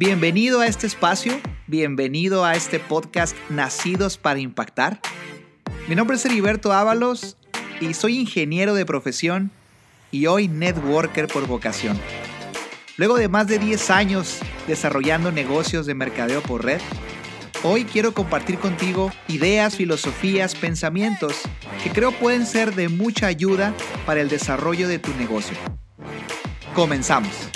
Bienvenido a este espacio, bienvenido a este podcast Nacidos para Impactar. Mi nombre es Heriberto Ábalos y soy ingeniero de profesión y hoy networker por vocación. Luego de más de 10 años desarrollando negocios de mercadeo por red, hoy quiero compartir contigo ideas, filosofías, pensamientos que creo pueden ser de mucha ayuda para el desarrollo de tu negocio. Comenzamos.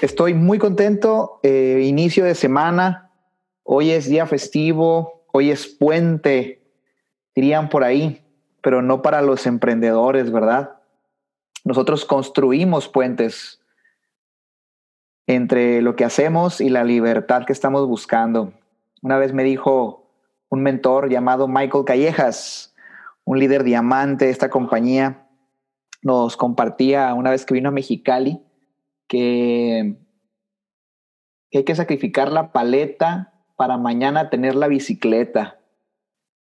Estoy muy contento. Eh, inicio de semana. Hoy es día festivo. Hoy es puente. Dirían por ahí, pero no para los emprendedores, ¿verdad? Nosotros construimos puentes entre lo que hacemos y la libertad que estamos buscando. Una vez me dijo un mentor llamado Michael Callejas, un líder diamante de esta compañía, nos compartía una vez que vino a Mexicali que, hay que sacrificar la paleta para mañana tener la bicicleta.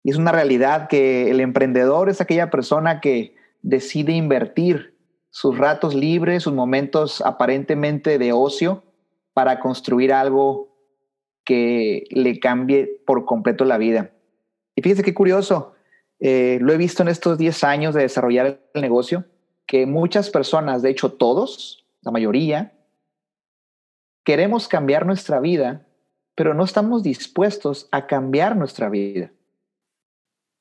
Y es una realidad que el emprendedor es aquella persona que decide invertir sus ratos libres, sus momentos aparentemente de ocio, para construir algo que le cambie por completo la vida. Y fíjese qué curioso, eh, lo he visto en estos 10 años de desarrollar el negocio, que muchas personas, de hecho todos, la mayoría, queremos cambiar nuestra vida, pero no estamos dispuestos a cambiar nuestra vida.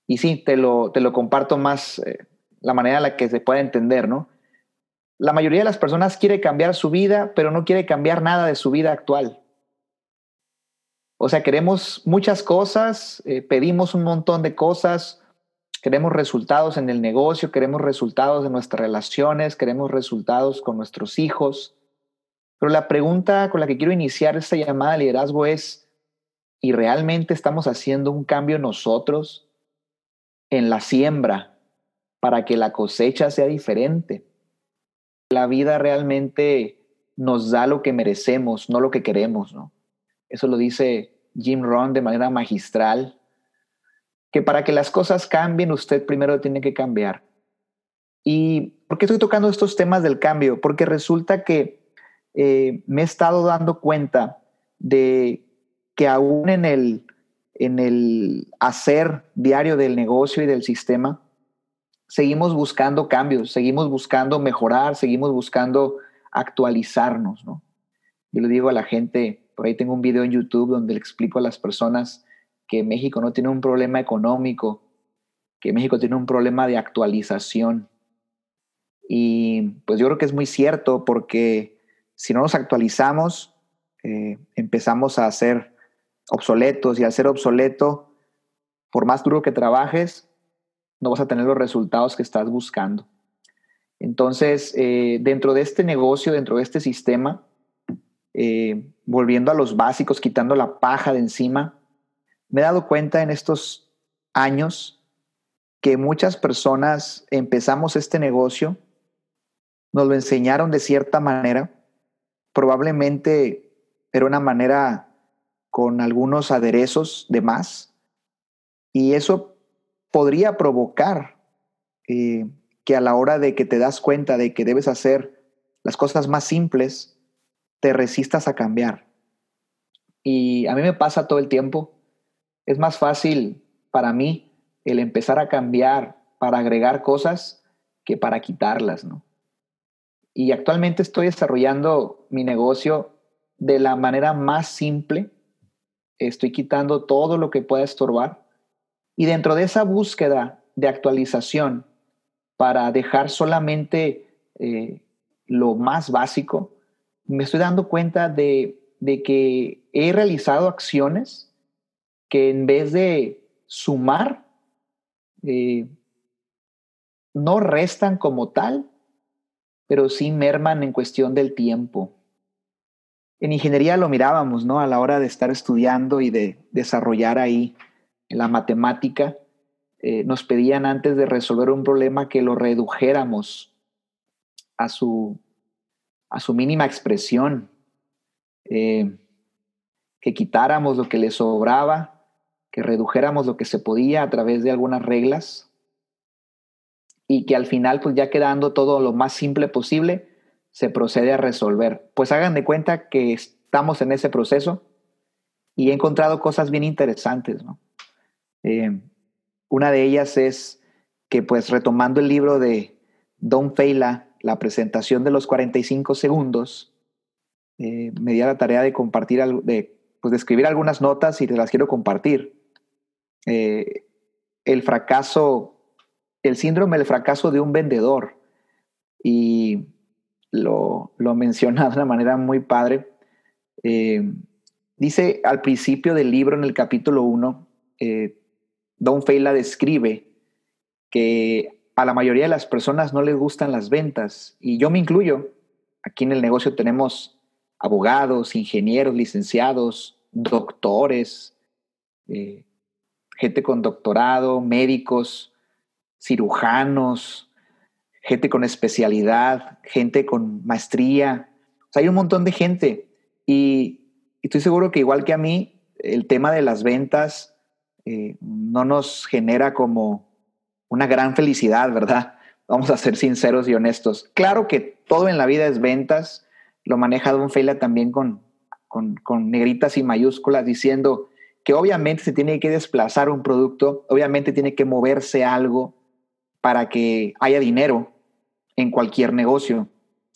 Y sí, te lo, te lo comparto más, eh, la manera en la que se puede entender, ¿no? La mayoría de las personas quiere cambiar su vida, pero no quiere cambiar nada de su vida actual. O sea, queremos muchas cosas, eh, pedimos un montón de cosas, Queremos resultados en el negocio, queremos resultados en nuestras relaciones, queremos resultados con nuestros hijos. Pero la pregunta con la que quiero iniciar esta llamada de liderazgo es, ¿y realmente estamos haciendo un cambio nosotros en la siembra para que la cosecha sea diferente? La vida realmente nos da lo que merecemos, no lo que queremos, ¿no? Eso lo dice Jim Rohn de manera magistral que para que las cosas cambien, usted primero tiene que cambiar. ¿Y por qué estoy tocando estos temas del cambio? Porque resulta que eh, me he estado dando cuenta de que aún en el, en el hacer diario del negocio y del sistema, seguimos buscando cambios, seguimos buscando mejorar, seguimos buscando actualizarnos, ¿no? Yo le digo a la gente, por ahí tengo un video en YouTube donde le explico a las personas que México no tiene un problema económico, que México tiene un problema de actualización. Y pues yo creo que es muy cierto porque si no nos actualizamos, eh, empezamos a ser obsoletos y al ser obsoleto, por más duro que trabajes, no vas a tener los resultados que estás buscando. Entonces, eh, dentro de este negocio, dentro de este sistema, eh, volviendo a los básicos, quitando la paja de encima, me he dado cuenta en estos años que muchas personas empezamos este negocio, nos lo enseñaron de cierta manera, probablemente era una manera con algunos aderezos de más, y eso podría provocar eh, que a la hora de que te das cuenta de que debes hacer las cosas más simples, te resistas a cambiar. Y a mí me pasa todo el tiempo es más fácil para mí el empezar a cambiar para agregar cosas que para quitarlas, ¿no? Y actualmente estoy desarrollando mi negocio de la manera más simple. Estoy quitando todo lo que pueda estorbar. Y dentro de esa búsqueda de actualización para dejar solamente eh, lo más básico, me estoy dando cuenta de, de que he realizado acciones que en vez de sumar, eh, no restan como tal, pero sí merman en cuestión del tiempo. En ingeniería lo mirábamos, ¿no? A la hora de estar estudiando y de desarrollar ahí la matemática, eh, nos pedían antes de resolver un problema que lo redujéramos a su, a su mínima expresión, eh, que quitáramos lo que le sobraba que redujéramos lo que se podía a través de algunas reglas y que al final pues ya quedando todo lo más simple posible, se procede a resolver? Pues hagan de cuenta que estamos en ese proceso y he encontrado cosas bien interesantes. Eh, una de ellas es que pues retomando el libro de Don Feila, la presentación de los 45 segundos, eh, me di a la tarea de compartir, de, pues, de escribir algunas notas y te las quiero compartir. Eh, el fracaso, el síndrome del fracaso de un vendedor. Y lo, lo menciona de una manera muy padre. Eh, dice al principio del libro, en el capítulo 1, Don Feila describe que a la mayoría de las personas no les gustan las ventas y yo me incluyo. Aquí en el negocio tenemos abogados, ingenieros, licenciados, doctores, eh, gente con doctorado, médicos, cirujanos, gente con especialidad, gente con maestría. O sea, hay un montón de gente y, estoy seguro que igual que a mí, el tema de las ventas eh, no nos genera como una gran felicidad, ¿verdad? Vamos a ser sinceros y honestos. Claro que todo en la vida es ventas, lo maneja Don Feila también con, con, con negritas y mayúsculas diciendo que obviamente se tiene que desplazar un producto, obviamente tiene que moverse algo para que haya dinero en cualquier negocio.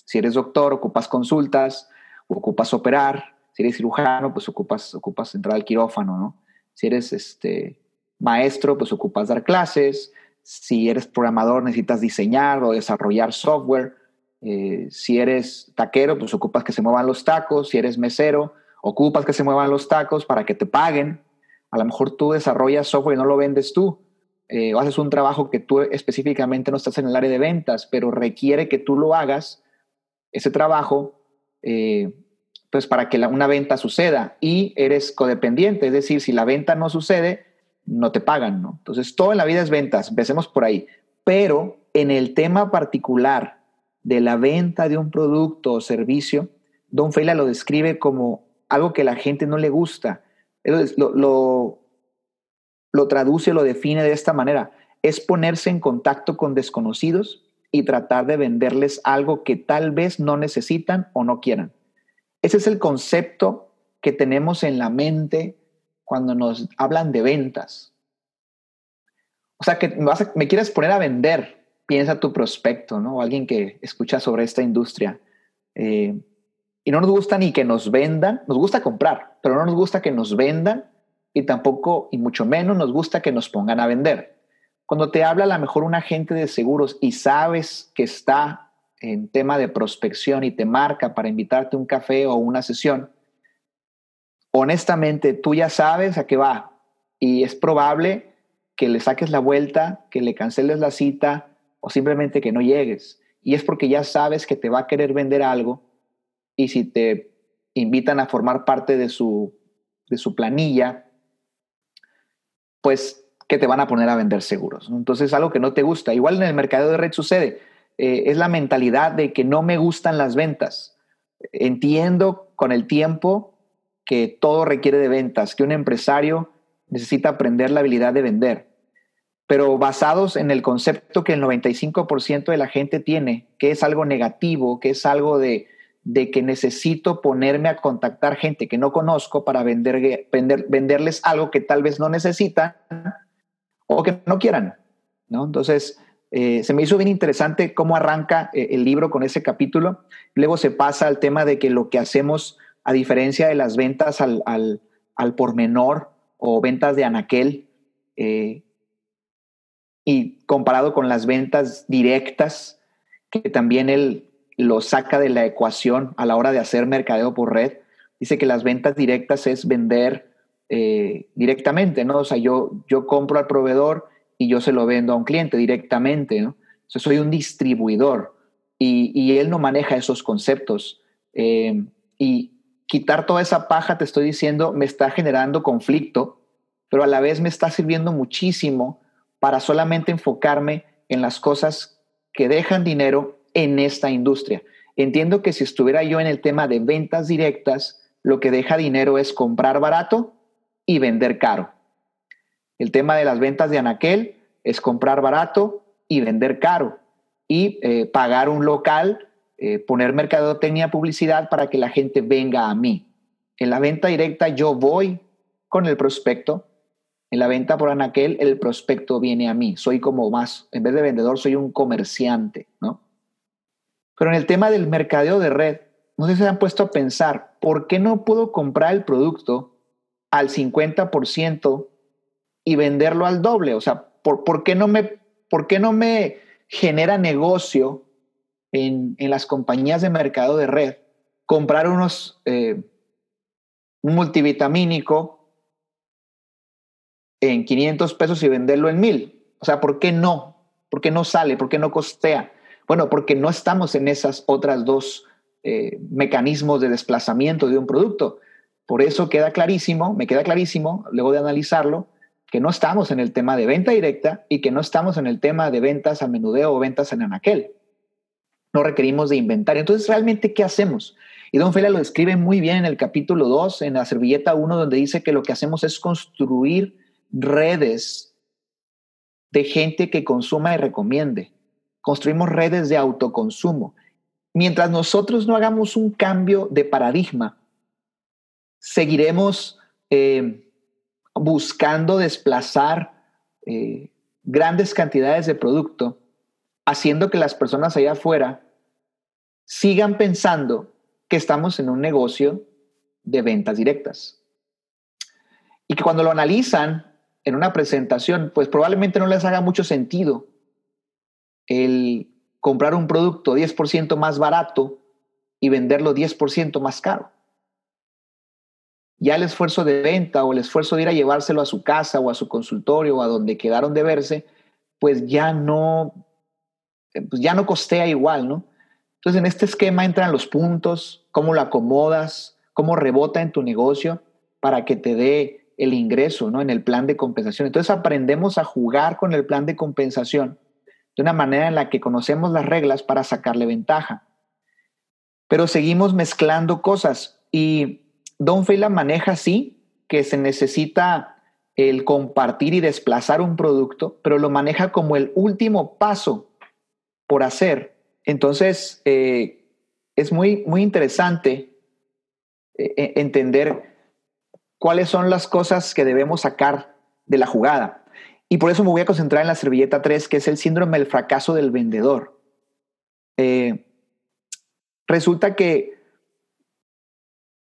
Si eres doctor, ocupas consultas, ocupas operar. Si eres cirujano, pues ocupas, ocupas entrar al quirófano, ¿no? Si eres este, maestro, pues ocupas dar clases. Si eres programador, necesitas diseñar o desarrollar software. Eh, si eres taquero, pues ocupas que se muevan los tacos. Si eres mesero, ocupas que se muevan los tacos para que te paguen. A lo mejor tú desarrollas software y no lo vendes tú. Eh, o haces un trabajo que tú específicamente no estás en el área de ventas, pero requiere que tú lo hagas, ese trabajo, eh, pues para que una venta suceda. Y eres codependiente, es decir, si la venta no sucede, no te pagan, ¿no? Entonces, todo en la vida es ventas, empecemos por ahí. Pero en el tema particular de la venta de un producto o servicio, Don Feila lo describe como algo que la gente no le gusta. Lo, lo, lo traduce, lo define de esta manera. Es ponerse en contacto con desconocidos y tratar de venderles algo que tal vez no necesitan o no quieran. Ese es el concepto que tenemos en la mente cuando nos hablan de ventas. O sea, que me, quieres poner a vender, piensa tu prospecto, ¿no? O alguien que escucha sobre esta industria. Eh, y no nos gusta ni que nos vendan, nos gusta comprar, pero no nos gusta que nos vendan y tampoco, y mucho menos, nos gusta que nos pongan a vender. Cuando te habla a lo mejor un agente de seguros y sabes que está en tema de prospección y te marca para invitarte a un café o una sesión, honestamente tú ya sabes a qué va y es probable que le saques la vuelta, que le canceles la cita o simplemente que no llegues. Y es porque ya sabes que te va a querer vender algo y si te invitan a formar parte de su, de su planilla, pues que te van a poner a vender seguros. Entonces, algo que no te gusta. Igual en el mercado de red sucede. Eh, es la mentalidad de que no me gustan las ventas. Entiendo con el tiempo que todo requiere de ventas, que un empresario necesita aprender la habilidad de vender, pero basados en el concepto que el 95% de la gente tiene, que es algo negativo, que es algo de, que necesito ponerme a contactar gente que no conozco para vender, venderles algo que tal vez no necesitan o que no quieran. ¿no? Entonces, eh, se me hizo bien interesante cómo arranca eh, el libro con ese capítulo. Luego se pasa al tema de que lo que hacemos a diferencia de las ventas al, al, por menor o ventas de anaquel, eh, y comparado con las ventas directas, que también él lo saca de la ecuación a la hora de hacer mercadeo por red, dice que las ventas directas es vender eh, directamente, ¿no? O sea, yo, yo compro al proveedor y yo se lo vendo a un cliente directamente, ¿no? O sea, soy un distribuidor y, y él no maneja esos conceptos. Eh, y, quitar toda esa paja, te estoy diciendo, me está generando conflicto, pero a la vez me está sirviendo muchísimo para solamente enfocarme en las cosas que dejan dinero en esta industria. Entiendo que si estuviera yo en el tema de ventas directas, lo que deja dinero es comprar barato y vender caro. El tema de las ventas de Anaquel es comprar barato y vender caro y eh, pagar un local eh, poner mercadotecnia publicidad para que la gente venga a mí. En la venta directa yo voy con el prospecto, en la venta por anaquel el prospecto viene a mí. Soy como más, en vez de vendedor, soy un comerciante, ¿no? Pero en el tema del mercadeo de red, no sé si se han puesto a pensar, ¿por qué no puedo comprar el producto al 50% y venderlo al doble? O sea, ¿por, qué, no me, por qué no me genera negocio en, en, las compañías de mercado de red comprar unos, eh, un multivitamínico en 500 pesos y venderlo en 1000? O sea, ¿por qué no? ¿Por qué no sale? ¿Por qué no costea? Bueno, porque no estamos en esas otras dos eh, mecanismos de desplazamiento de un producto. Por eso queda clarísimo, me queda clarísimo, luego de analizarlo, que no estamos en el tema de venta directa y que no estamos en el tema de ventas a menudeo o ventas en anaquel. No requerimos de inventario. Entonces, ¿realmente qué hacemos? Y Don Fela lo describe muy bien en el capítulo 2, en la servilleta 1, donde dice que lo que hacemos es construir redes de gente que consuma y recomiende. Construimos redes de autoconsumo. Mientras nosotros no hagamos un cambio de paradigma, seguiremos eh, buscando desplazar eh, grandes cantidades de producto, haciendo que las personas allá afuera sigan pensando que estamos en un negocio de ventas directas. Y que cuando lo analizan en una presentación, pues probablemente no les haga mucho sentido el comprar un producto 10% más barato y venderlo 10% más caro. Ya el esfuerzo de venta o el esfuerzo de ir a llevárselo a su casa o a su consultorio o a donde quedaron de verse, pues ya no, pues ya no costea igual, ¿no? Entonces en este esquema entran los puntos, cómo lo acomodas, cómo rebota en tu negocio para que te dé el ingreso, ¿no? En el plan de compensación. Entonces aprendemos a jugar con el plan de compensación de una manera en la que conocemos las reglas para sacarle ventaja. Pero seguimos mezclando cosas y Don Phelan maneja así que se necesita el compartir y desplazar un producto, pero lo maneja como el último paso por hacer. Entonces, eh, es muy, muy interesante eh, e, entender cuáles son las cosas que debemos sacar de la jugada. Y por eso me voy a concentrar en la servilleta 3, que es el síndrome del fracaso del vendedor. Eh, resulta que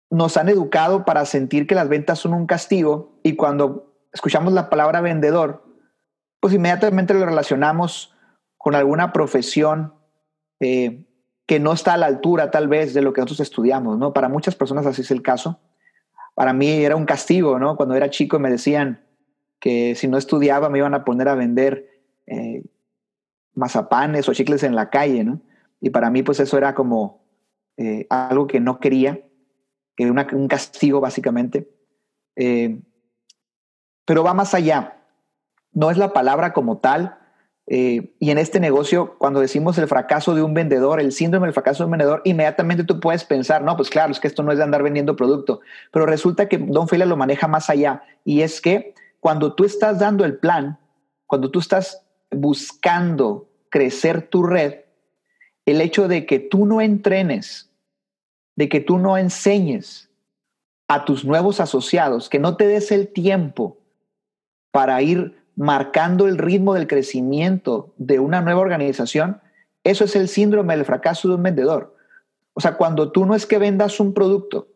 nos han educado para sentir que las ventas son un castigo y cuando escuchamos la palabra vendedor, pues inmediatamente lo relacionamos con alguna profesión eh, que no está a la altura tal vez de lo que nosotros estudiamos, ¿no? Para muchas personas así es el caso. Para mí era un castigo, ¿no? Cuando era chico me decían, que si no estudiaba me iban a poner a vender eh, mazapanes o chicles en la calle, ¿no? Y para mí pues eso era como eh, algo que no quería, que era un castigo básicamente. Eh, pero va más allá, no es la palabra como tal. y en este negocio, cuando decimos el fracaso de un vendedor, el síndrome del fracaso de un vendedor, inmediatamente tú puedes pensar, no, pues claro, es que esto no es de andar vendiendo producto, pero resulta que Don Fela lo maneja más allá y es que cuando tú estás dando el plan, cuando tú estás buscando crecer tu red, el hecho de que tú no entrenes, de que tú no enseñes a tus nuevos asociados, que no te des el tiempo para ir marcando el ritmo del crecimiento de una nueva organización, eso es el síndrome del fracaso de un vendedor. O sea, cuando tú no es que vendas un producto,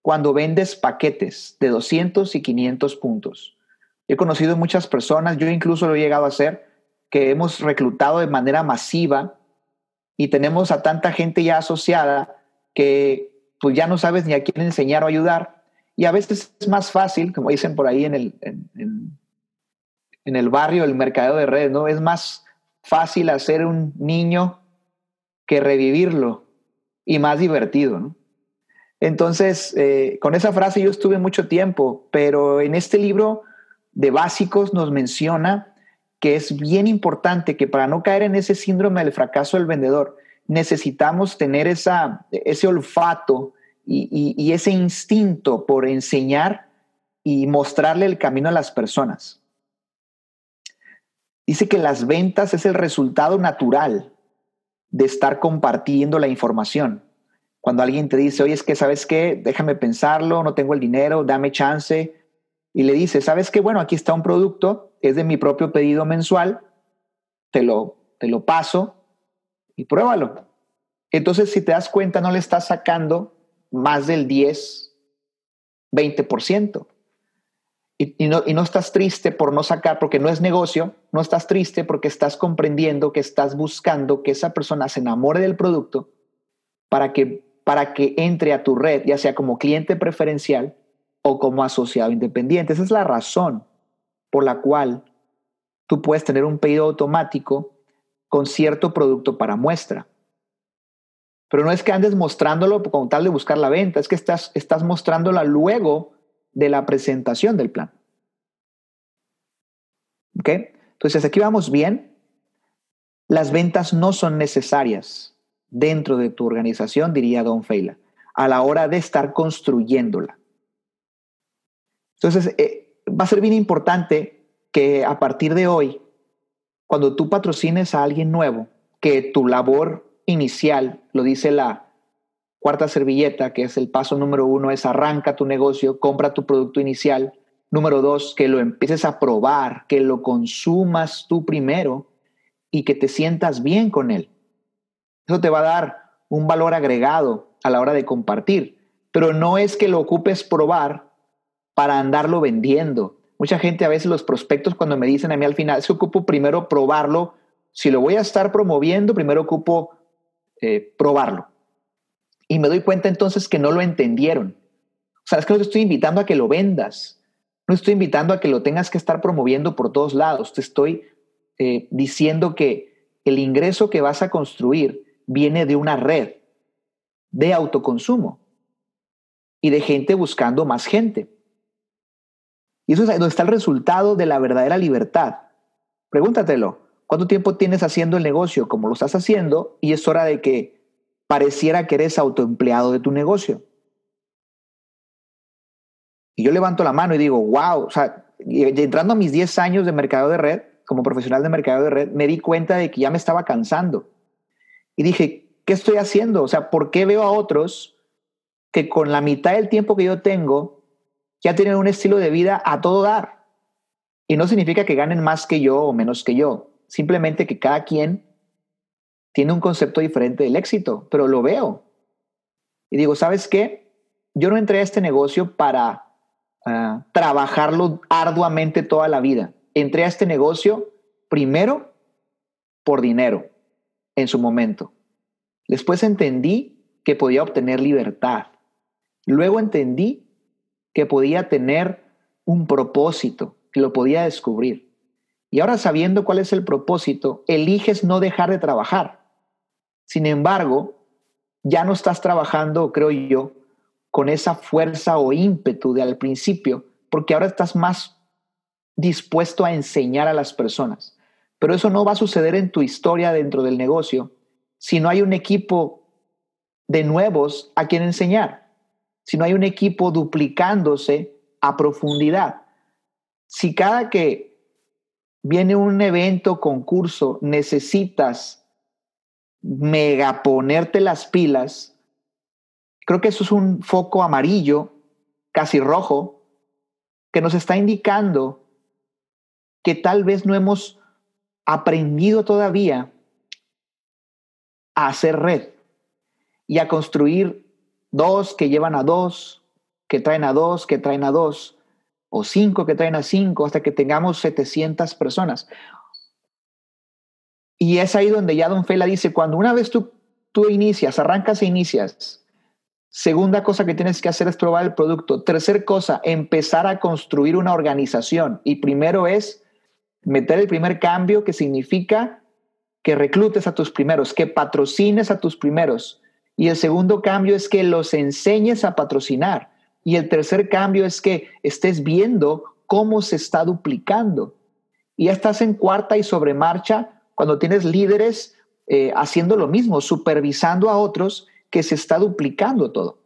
cuando vendes paquetes de 200 y 500 puntos, He conocido muchas personas, yo incluso lo he llegado a hacer, que hemos reclutado de manera masiva y tenemos a tanta gente ya asociada que pues ya no sabes ni a quién enseñar o ayudar. Y a veces es más fácil, como dicen por ahí en el, en, el barrio, el mercado de redes, ¿no? Es más fácil hacer un niño que revivirlo y más divertido. Entonces, eh, con esa frase yo estuve mucho tiempo, pero en este libro de básicos nos menciona que es bien importante que para no caer en ese síndrome del fracaso del vendedor, necesitamos tener esa, ese olfato y, y ese instinto por enseñar y mostrarle el camino a las personas. Dice que las ventas es el resultado natural de estar compartiendo la información. Cuando alguien te dice, oye, es que, ¿sabes qué? Déjame pensarlo, no tengo el dinero, dame chance. Y le dice, ¿sabes qué? Bueno, aquí está un producto, es de mi propio pedido mensual, te lo, te lo paso y pruébalo. Entonces, si te das cuenta, no le estás sacando más del 10, 20%. Y, no, y no estás triste por no sacar, porque no es negocio, no estás triste porque estás comprendiendo que estás buscando que esa persona se enamore del producto para que, para que entre a tu red, ya sea como cliente preferencial o como asociado independiente. Esa es la razón por la cual tú puedes tener un pedido automático con cierto producto para muestra. Pero no es que andes mostrándolo con tal de buscar la venta, es que estás, estás mostrándola luego de la presentación del plan. ¿Ok? Entonces, aquí vamos bien. Las ventas no son necesarias dentro de tu organización, diría Don Feila, a la hora de estar construyéndola. Entonces, eh, va a ser bien importante que a partir de hoy, cuando tú patrocines a alguien nuevo, que tu labor inicial, lo dice la cuarta servilleta, que es el paso número uno, es arranca tu negocio, compra tu producto inicial. Número dos, que lo empieces a probar, que lo consumas tú primero y que te sientas bien con él. Eso te va a dar un valor agregado a la hora de compartir, pero no es que lo ocupes probar para andarlo vendiendo. Mucha gente a veces los prospectos cuando me dicen a mí al final, se ocupo primero probarlo, si lo voy a estar promoviendo, primero ocupo eh, probarlo. Y me doy cuenta entonces que no lo entendieron. O sea, es que no te estoy invitando a que lo vendas. No estoy invitando a que lo tengas que estar promoviendo por todos lados. Te estoy eh, diciendo que el ingreso que vas a construir viene de una red de autoconsumo y de gente buscando más gente. Y eso es donde está el resultado de la verdadera libertad. Pregúntatelo, ¿cuánto tiempo tienes haciendo el negocio como lo estás haciendo? Y es hora de que pareciera que eres autoempleado de tu negocio. Y yo levanto la mano y digo, wow, o sea, entrando a mis 10 años de mercado de red, como profesional de mercado de red, me di cuenta de que ya me estaba cansando. Y dije, ¿qué estoy haciendo? O sea, ¿por qué veo a otros que con la mitad del tiempo que yo tengo ya tienen un estilo de vida a todo dar? Y no significa que ganen más que yo o menos que yo, simplemente que cada quien tiene un concepto diferente del éxito, pero lo veo. Y digo, ¿sabes qué? Yo no entré a este negocio para ah, trabajarlo arduamente toda la vida. Entré a este negocio primero por dinero en su momento. Después entendí que podía obtener libertad. Luego entendí que podía tener un propósito, que lo podía descubrir. Y ahora sabiendo cuál es el propósito, eliges no dejar de trabajar. Sin embargo, ya no estás trabajando, creo yo, con esa fuerza o ímpetu de al principio, porque ahora estás más dispuesto a enseñar a las personas. Pero eso no va a suceder en tu historia dentro del negocio si no hay un equipo de nuevos a quien enseñar, si no hay un equipo duplicándose a profundidad. Si cada que viene un evento, concurso, necesitas mega ponerte las pilas, creo que eso es un foco amarillo, casi rojo, que nos está indicando que tal vez no hemos aprendido todavía a hacer red y a construir dos que llevan a dos, que traen a dos, que traen a dos, o cinco que traen a cinco, hasta que tengamos 700 personas. Y es ahí donde ya Don Fela dice, cuando una vez tú, tú inicias, arrancas e inicias, segunda cosa que tienes que hacer es probar el producto. Tercer cosa, empezar a construir una organización. Y primero es meter el primer cambio que significa que reclutes a tus primeros, que patrocines a tus primeros. Y el segundo cambio es que los enseñes a patrocinar. Y el tercer cambio es que estés viendo cómo se está duplicando. Y ya estás en cuarta y sobre marcha cuando tienes líderes eh, haciendo lo mismo, supervisando a otros, que se está duplicando todo.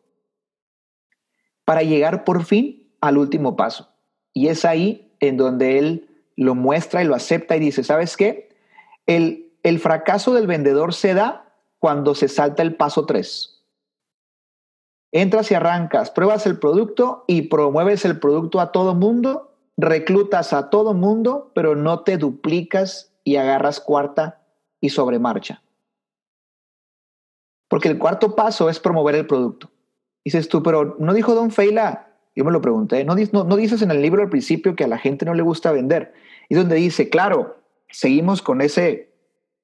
Para llegar por fin al último paso. Y es ahí en donde él lo muestra y lo acepta y dice, ¿sabes qué? El, el fracaso del vendedor se da cuando se salta el paso 3. Entras y arrancas, pruebas el producto y promueves el producto a todo mundo, reclutas a todo mundo, pero no te duplicas y agarras cuarta y sobremarcha. Porque el cuarto paso es promover el producto. Dices tú, pero no dijo Don Feila, yo me lo pregunté, no, no, dices en el libro al principio que a la gente no le gusta vender. Y donde dice, claro, seguimos con ese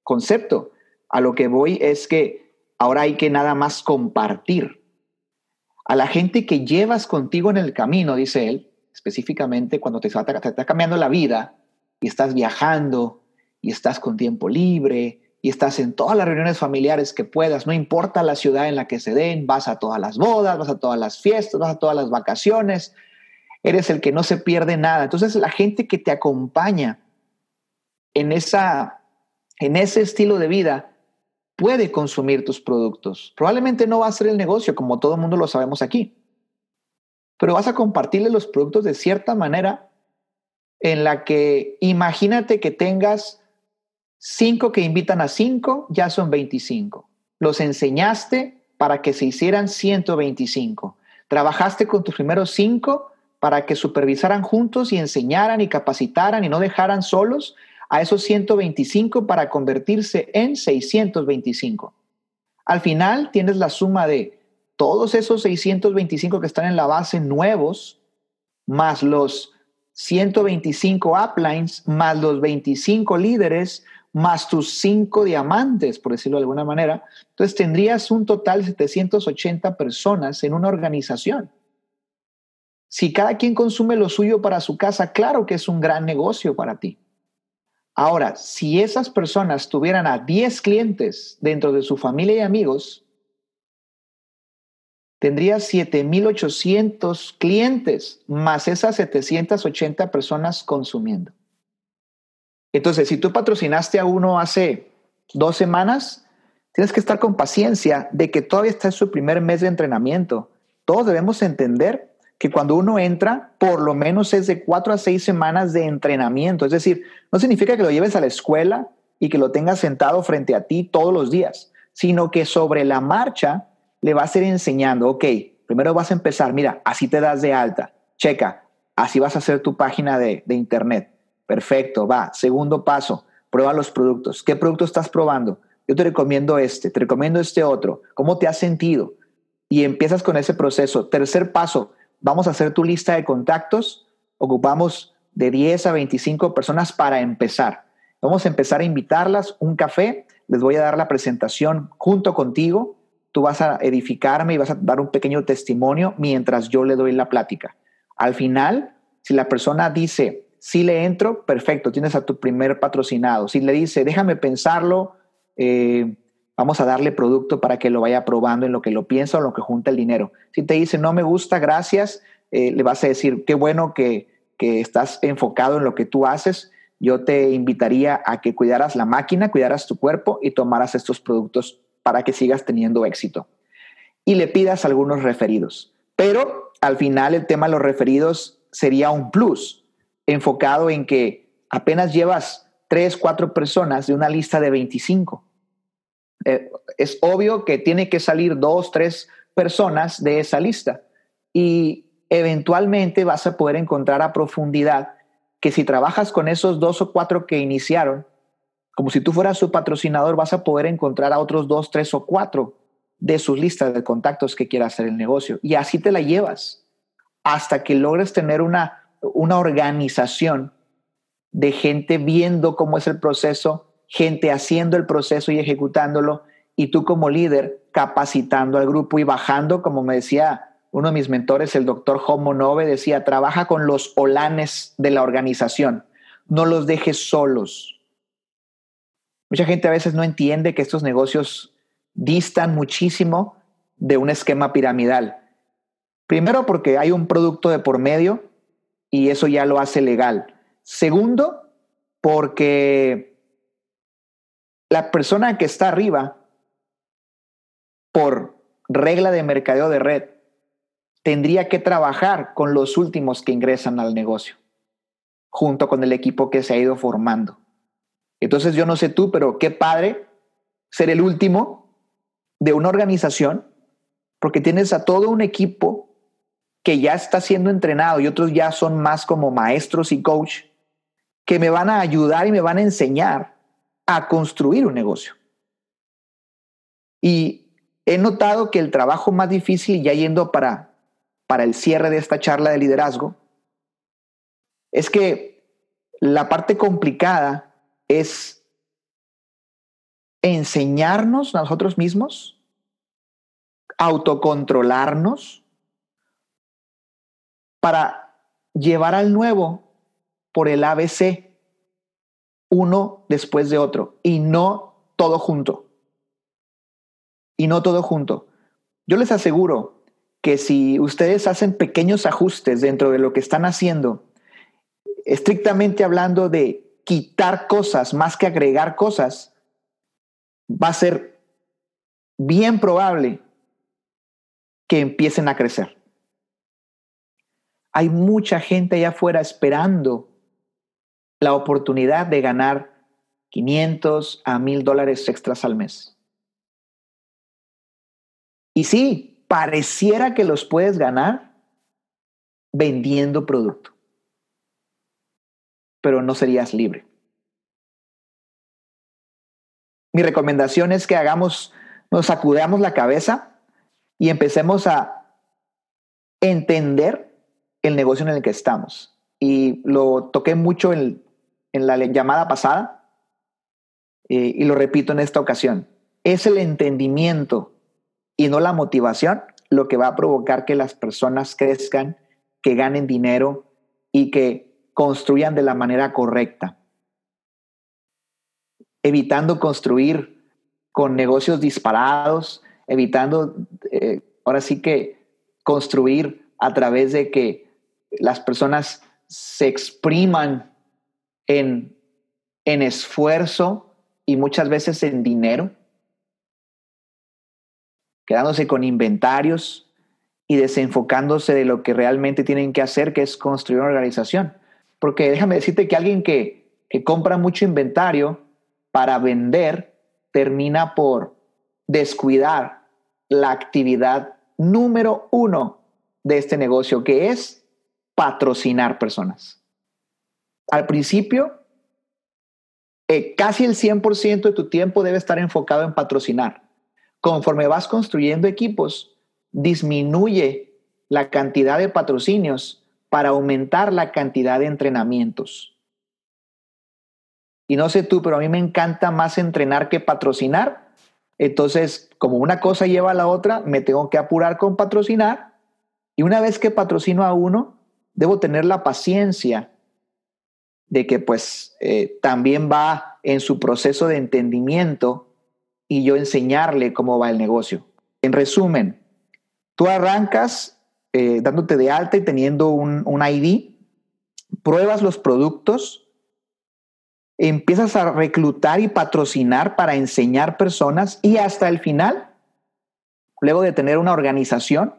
concepto. A lo que voy es que ahora hay que nada más compartir. A la gente que llevas contigo en el camino, dice él, específicamente cuando te está, cambiando la vida y estás viajando y estás con tiempo libre y estás en todas las reuniones familiares que puedas, no importa la ciudad en la que se den, vas a todas las bodas, vas a todas las fiestas, vas a todas las vacaciones, eres el que no se pierde nada. Entonces la gente que te acompaña en, esa, en ese estilo de vida puede consumir tus productos. Probablemente no va a ser el negocio como todo el mundo lo sabemos aquí, pero vas a compartirle los productos de cierta manera en la que imagínate que tengas Cinco que invitan a cinco, ya son 25. Los enseñaste para que se hicieran 125. Trabajaste con tus primeros cinco para que supervisaran juntos y enseñaran y capacitaran y no dejaran solos a esos 125 para convertirse en 625. Al final tienes la suma de todos esos 625 que están en la base nuevos, más los 125 uplines, más los 25 líderes, más tus cinco diamantes, por decirlo de alguna manera. Entonces tendrías un total de 780 personas en una organización. Si cada quien consume lo suyo para su casa, claro que es un gran negocio para ti. Ahora, si esas personas tuvieran a 10 clientes dentro de su familia y amigos, tendrías 7.800 clientes más esas 780 personas consumiendo. Entonces, si tú patrocinaste a uno hace dos semanas, tienes que estar con paciencia de que todavía está en su primer mes de entrenamiento. Todos debemos entender que cuando uno entra, por lo menos es de cuatro a seis semanas de entrenamiento. Es decir, no significa que lo lleves a la escuela y que lo tengas sentado frente a ti todos los días, sino que sobre la marcha le vas a ir enseñando, ok, primero vas a empezar, mira, así te das de alta, checa, así vas a hacer tu página de, de internet Perfecto, va. Segundo paso, prueba los productos. ¿Qué producto estás probando? Yo te recomiendo este, te recomiendo este otro. ¿Cómo te has sentido? Y empiezas con ese proceso. Tercer paso, vamos a hacer tu lista de contactos. Ocupamos de 10 a 25 personas para empezar. Vamos a empezar a invitarlas un café. Les voy a dar la presentación junto contigo. Tú vas a edificarme y vas a dar un pequeño testimonio mientras yo le doy la plática. Al final, si la persona dice, si le entro, perfecto, tienes a tu primer patrocinado. Si le dice, déjame pensarlo, eh, vamos a darle producto para que lo vaya probando en lo que lo piensa o en lo que junta el dinero. Si te dice, no me gusta, gracias, eh, le vas a decir, qué bueno que, que estás enfocado en lo que tú haces. Yo te invitaría a que cuidaras la máquina, cuidaras tu cuerpo y tomaras estos productos para que sigas teniendo éxito. Y le pidas algunos referidos. Pero al final el tema de los referidos sería un plus enfocado en que apenas llevas tres, cuatro personas de una lista de 25. Eh, es obvio que tiene que salir dos, tres personas de esa lista y eventualmente vas a poder encontrar a profundidad que si trabajas con esos dos o cuatro que iniciaron, como si tú fueras su patrocinador, vas a poder encontrar a otros dos, tres o cuatro de sus listas de contactos que quiera hacer el negocio. Y así te la llevas hasta que logres tener una una organización de gente viendo cómo es el proceso, gente haciendo el proceso y ejecutándolo, y tú como líder capacitando al grupo y bajando, como me decía uno de mis mentores, el doctor Homo Nove, decía, trabaja con los olanes de la organización, no los dejes solos. Mucha gente a veces no entiende que estos negocios distan muchísimo de un esquema piramidal. Primero porque hay un producto de por medio y eso ya lo hace legal. Segundo, porque la persona que está arriba, por regla de mercadeo de red, tendría que trabajar con los últimos que ingresan al negocio, junto con el equipo que se ha ido formando. Entonces yo no sé tú, pero qué padre ser el último de una organización porque tienes a todo un equipo que ya está siendo entrenado y otros ya son más como maestros y coach que me van a ayudar y me van a enseñar a construir un negocio. Y he notado que el trabajo más difícil, ya yendo para, para el cierre de esta charla de liderazgo, es que la parte complicada es enseñarnos nosotros mismos, autocontrolarnos para llevar al nuevo por el ABC, uno después de otro, y no todo junto. Y no todo junto. Yo les aseguro que si ustedes hacen pequeños ajustes dentro de lo que están haciendo, estrictamente hablando de quitar cosas más que agregar cosas, va a ser bien probable que empiecen a crecer. Hay mucha gente allá afuera esperando la oportunidad de ganar 500 a 1000 dólares extras al mes. Y sí, pareciera que los puedes ganar vendiendo producto, pero no serías libre. Mi recomendación es que hagamos, nos sacudamos la cabeza y empecemos a entender el negocio en el que estamos. Y lo toqué mucho en, en la llamada pasada eh, y lo repito en esta ocasión. Es el entendimiento y no la motivación lo que va a provocar que las personas crezcan, que ganen dinero y que construyan de la manera correcta. Evitando construir con negocios disparados, evitando, eh, ahora sí que construir a través de que las personas se expriman en, en esfuerzo y muchas veces en dinero, quedándose con inventarios y desenfocándose de lo que realmente tienen que hacer, que es construir una organización. Porque déjame decirte que alguien que, que compra mucho inventario para vender termina por descuidar la actividad número uno de este negocio, que es patrocinar personas. Al principio, eh, casi el 100% de tu tiempo debe estar enfocado en patrocinar. Conforme vas construyendo equipos, disminuye la cantidad de patrocinios para aumentar la cantidad de entrenamientos. Y no sé tú, pero a mí me encanta más entrenar que patrocinar. Entonces, como una cosa lleva a la otra, me tengo que apurar con patrocinar. Y una vez que patrocino a uno, debo tener la paciencia de que pues eh, también va en su proceso de entendimiento y yo enseñarle cómo va el negocio. En resumen, tú arrancas eh, dándote de alta y teniendo un, un ID, pruebas los productos, empiezas a reclutar y patrocinar para enseñar personas y hasta el final, luego de tener una organización,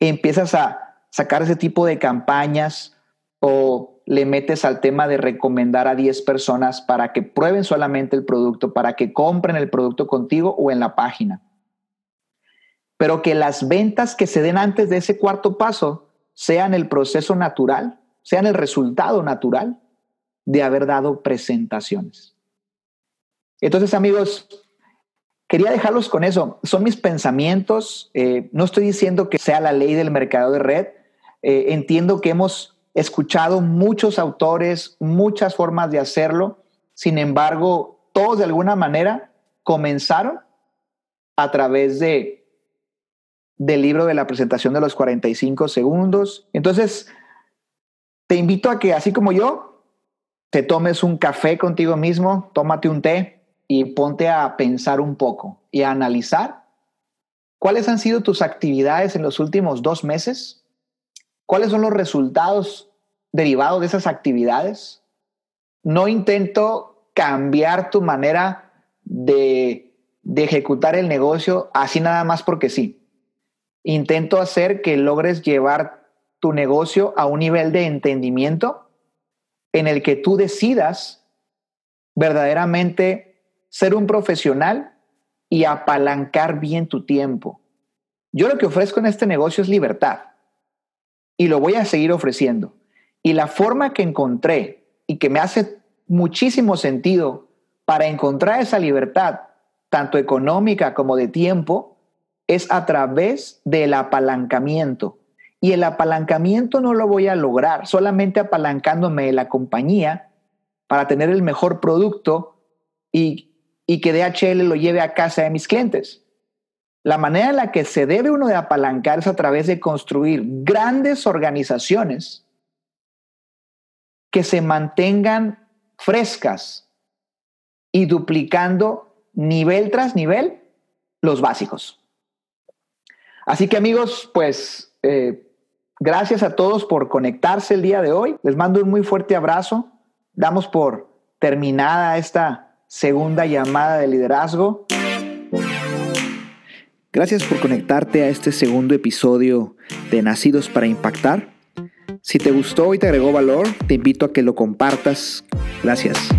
empiezas a sacar ese tipo de campañas o le metes al tema de recomendar a 10 personas para que prueben solamente el producto, para que compren el producto contigo o en la página. Pero que las ventas que se den antes de ese cuarto paso sean el proceso natural, sean el resultado natural de haber dado presentaciones. Entonces, amigos, quería dejarlos con eso. Son mis pensamientos. Eh, no estoy diciendo que sea la ley del mercado de red. Eh, entiendo que hemos escuchado muchos autores, muchas formas de hacerlo, sin embargo, todos de alguna manera comenzaron a través de del libro de la presentación de los 45 segundos. Entonces, te invito a que así como yo, te tomes un café contigo mismo, tómate un té y ponte a pensar un poco y a analizar cuáles han sido tus actividades en los últimos dos meses ¿Cuáles son los resultados derivados de esas actividades? No intento cambiar tu manera de, ejecutar el negocio así nada más porque sí. Intento hacer que logres llevar tu negocio a un nivel de entendimiento en el que tú decidas verdaderamente ser un profesional y apalancar bien tu tiempo. Yo lo que ofrezco en este negocio es libertad y lo voy a seguir ofreciendo. Y la forma que encontré y que me hace muchísimo sentido para encontrar esa libertad, tanto económica como de tiempo, es a través del apalancamiento. Y el apalancamiento no lo voy a lograr solamente apalancándome la compañía para tener el mejor producto y, y que DHL lo lleve a casa de mis clientes. La manera en la que se debe uno de apalancar es a través de construir grandes organizaciones que se mantengan frescas y duplicando nivel tras nivel los básicos. Así que amigos, pues eh, gracias a todos por conectarse el día de hoy. Les mando un muy fuerte abrazo. Damos por terminada esta segunda llamada de liderazgo. Gracias por conectarte a este segundo episodio de Nacidos para Impactar. Si te gustó y te agregó valor, te invito a que lo compartas. Gracias.